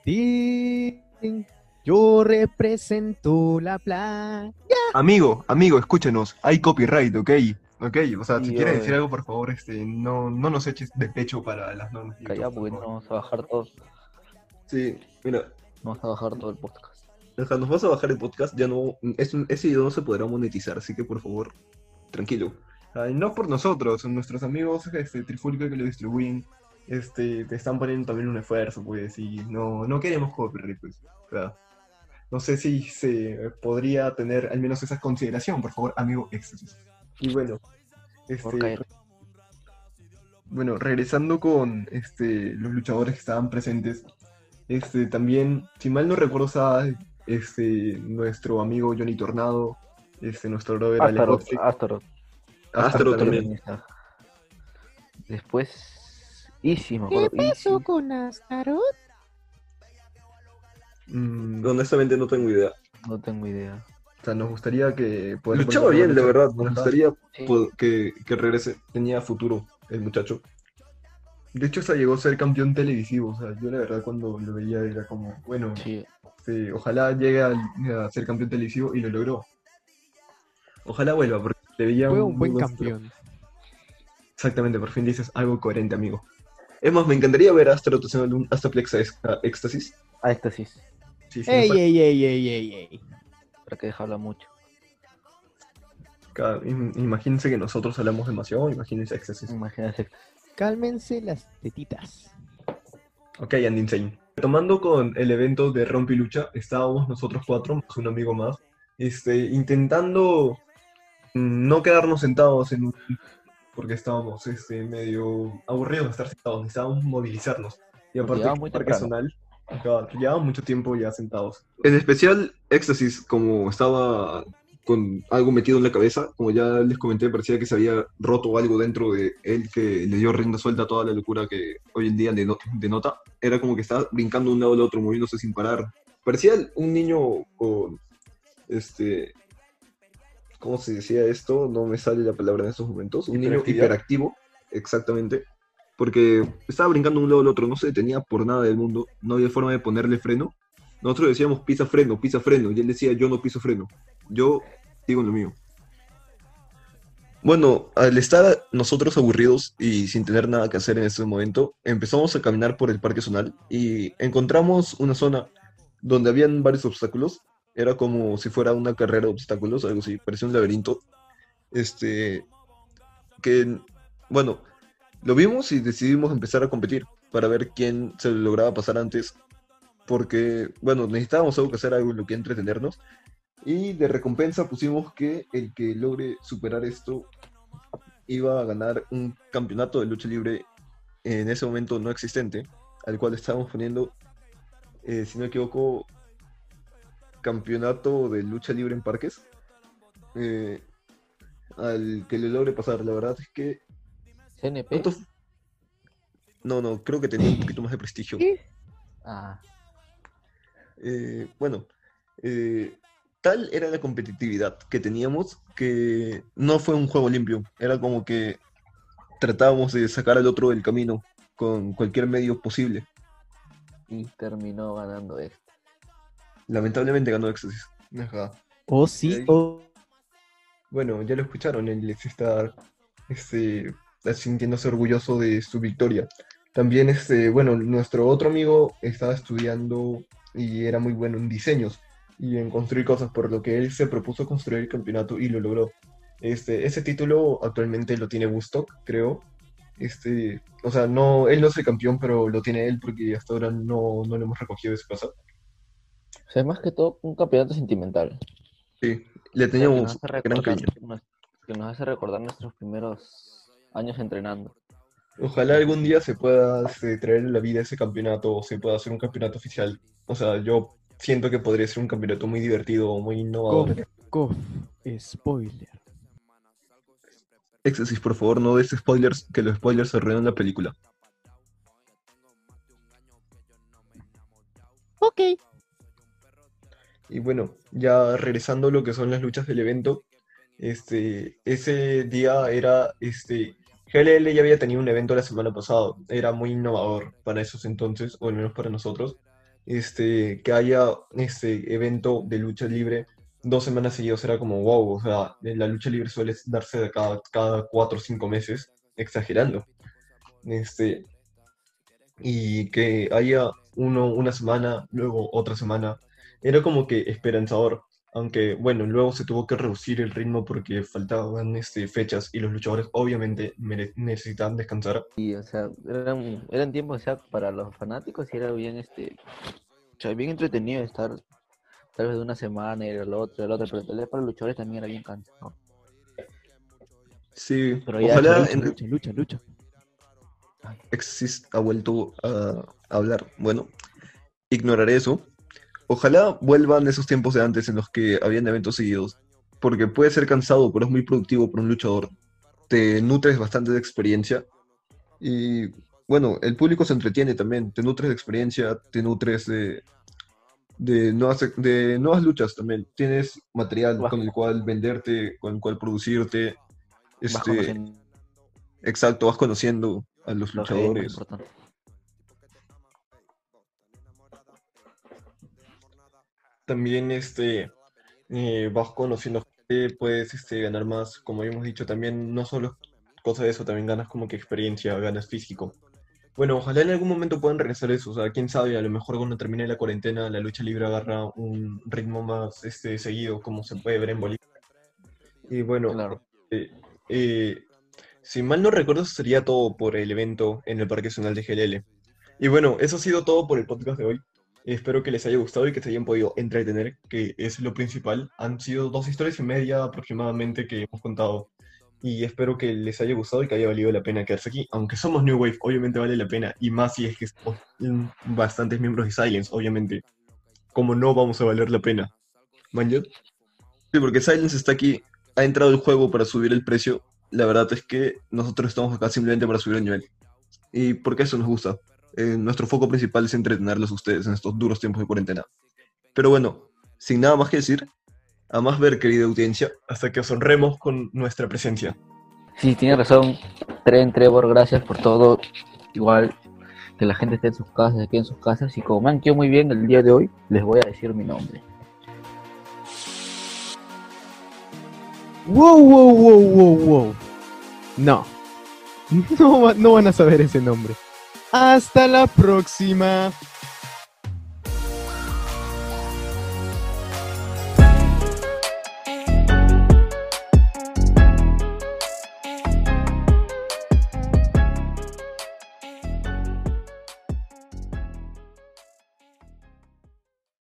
Tin, yo represento la playa. Amigo, amigo, escúchenos, hay copyright, ¿ok? Ok, o sea, si quieres decir algo, por favor, este, no, no nos eches de pecho para las normas. por porque no vamos a bajar todo, Sí, mira, vamos a bajar todo el podcast. Deja, nos vas a bajar el podcast, ya no, es ese video no se podrá monetizar, así que por favor, tranquilo. Ay, no por nosotros, nuestros amigos este, Trifulca que lo distribuyen, este, te están poniendo también un esfuerzo, pues, y no, no queremos copyright, pues. O sea, no sé si se podría tener al menos esa consideración, por favor, amigo éxtasis. Y bueno, este, bueno, regresando con este, los luchadores que estaban presentes, este, también, si mal no recuerdo, estaba este, nuestro amigo Johnny Tornado, este, nuestro brother Alex Astaroth. Astaroth. Astaroth también. Después, Easy, me ¿Qué pasó Easy. con Astaroth? Mm, Honestamente no tengo idea. No tengo idea. O sea, nos gustaría que poder Luchaba bien, de ver verdad. Nos gustaría Sí. que, que regrese. Tenía futuro el muchacho. De hecho, hasta llegó a ser campeón televisivo. O sea, yo la verdad cuando lo veía era como, bueno, Sí, sí, ojalá llegue a, ser campeón televisivo y lo logró. Ojalá vuelva, porque le veía Fue un un buen campeón. Exactamente, por fin dices algo coherente, amigo. Es más, me encantaría ver a Astro haciendo un Astroplex Ex- a Éxtasis. a éxtasis, Sí, sí, Ey, ey, ey, ey, ey, ey. Para que deja hablar mucho. Imagínense que nosotros hablamos demasiado, imagínense éxtasis. Imagínate. Cálmense las tetitas. Ok, Andy Insane. Tomando con el evento de Rompi Lucha, estábamos nosotros cuatro, más un amigo más, este, intentando no quedarnos sentados en un... porque estábamos este, medio aburridos de estar sentados, necesitábamos movilizarnos. Y aparte, muy el Llevaba mucho tiempo ya sentados. En especial, Éxtasis, como estaba con algo metido en la cabeza, como ya les comenté, parecía que se había roto algo dentro de él que le dio rienda suelta a toda la locura que hoy en día deno- denota. Era como que estaba brincando de un lado al otro, moviéndose sin parar. Parecía un niño con, este, ¿cómo se decía esto? No me sale la palabra en estos momentos. Un niño hiperactivo, exactamente. Porque estaba brincando un lado al otro, no se detenía por nada del mundo, no había forma de ponerle freno. Nosotros decíamos pisa freno, pisa freno, y él decía yo no piso freno, yo sigo en lo mío. Bueno, al estar nosotros aburridos y sin tener nada que hacer en ese momento, empezamos a caminar por el Parque Zonal y encontramos una zona donde habían varios obstáculos. Era como si fuera una carrera de obstáculos, algo así, parecía un laberinto. Este, que, bueno, lo vimos y decidimos empezar a competir para ver quién se lograba pasar antes, porque, bueno, necesitábamos algo que hacer, algo en lo que entretenernos. Y de recompensa pusimos que el que logre superar esto iba a ganar un campeonato de lucha libre en ese momento no existente, al cual estábamos poniendo, eh, si no me equivoco, campeonato de lucha libre en parques. Eh, al que le logre pasar, la verdad es que CNP. ¿Cuánto fu- No, no, creo que tenía un poquito más de prestigio. Ah, Eh, bueno, eh, tal era la competitividad que teníamos que no fue un juego limpio. Era como que tratábamos de sacar al otro del camino con cualquier medio posible. y terminó ganando esto. Lamentablemente ganó Éxtasis. Ajá. Oh, sí, ahí- oh. Bueno, ya lo escucharon, él está este, sintiéndose orgulloso de su victoria. También, este, bueno, nuestro otro amigo estaba estudiando y era muy bueno en diseños y en construir cosas, por lo que él se propuso construir el campeonato y lo logró. Este, ese título actualmente lo tiene Woodstock, creo. Este, o sea, no, él no es el campeón, pero lo tiene él porque hasta ahora no, no lo hemos recogido de su casa. O sea, es más que todo un campeonato sentimental. Sí, le O sea, que teníamos nos hace gran cariño. que nos hace recordar nuestros primeros años entrenando. Ojalá algún día se pueda este, traer la vida ese campeonato o se pueda hacer un campeonato oficial. O sea, yo siento que podría ser un campeonato muy divertido, muy innovador. Cof, spoiler. Éxtasis, por favor, no des spoilers, que los spoilers arruinan la película. Ok. Y bueno, ya regresando a lo que son las luchas del evento, este, ese día era, este, GLL ya había tenido un evento la semana pasada, era muy innovador para esos entonces, o al menos para nosotros, este, que haya este evento de lucha libre dos semanas seguidas era como wow, o sea, la lucha libre suele darse de cada, cada cuatro o cinco meses, exagerando. Este, y que haya uno una semana, luego otra semana, era como que esperanzador. Aunque bueno, luego se tuvo que reducir el ritmo porque faltaban este, fechas y los luchadores obviamente necesitaban descansar. Y, o sea, eran, eran tiempos, o sea, para los fanáticos y era bien, este, o sea, bien entretenido estar tal vez de una semana y el otro, el otro, pero tal vez para los luchadores también era bien cansado. Sí, Pero ya, ojalá Lucha, en lucha, lucha, lucha. Exis ha vuelto a hablar. Bueno, ignoraré eso. Ojalá vuelvan esos tiempos de antes en los que habían eventos seguidos, porque puede ser cansado, pero es muy productivo para un luchador. Te nutres bastante de experiencia y bueno, el público se entretiene también. Te nutres de experiencia, te nutres de de nuevas, de nuevas luchas también. Tienes material con el cual venderte, con el cual producirte. Este, exacto, vas conociendo a los luchadores. También este, eh, vas conociendo gente, puedes este, ganar más, como hemos dicho, también no solo cosa de eso, también ganas como que experiencia, ganas físico. Bueno, ojalá en algún momento puedan regresar eso, o sea, quién sabe, a lo mejor cuando termine la cuarentena la lucha libre agarra un ritmo más este, seguido, como se puede ver en Bolivia. Y bueno, Claro. eh, eh, si mal no recuerdo, sería todo por el evento en el Parque Nacional de GLL. Y bueno, eso ha sido todo por el podcast de hoy. Espero que les haya gustado y que se hayan podido entretener, que es lo principal. Han sido dos historias y media aproximadamente que hemos contado. Y espero que les haya gustado y que haya valido la pena quedarse aquí. Aunque somos New Wave, obviamente vale la pena. Y más si es que somos bastantes miembros de Silence, obviamente. Como no vamos a valer la pena. ¿Manjot? Sí, porque Silence está aquí, ha entrado el juego para subir el precio. La verdad es que nosotros estamos acá simplemente para subir el nivel. Y porque eso nos gusta. Eh, nuestro foco principal es entretenerlos a ustedes en estos duros tiempos de cuarentena. Pero bueno, sin nada más que decir, a más ver, querida audiencia. Hasta que os honremos con nuestra presencia. Sí, tiene razón. Tren, Trevor, gracias por todo. Igual que la gente esté en sus casas, quede en sus casas. Y como me han quedado muy bien el día de hoy, les voy a decir mi nombre. Wow, wow, wow, wow, wow. No. [LAUGHS] No, va- no van a saber ese nombre. Hasta la próxima.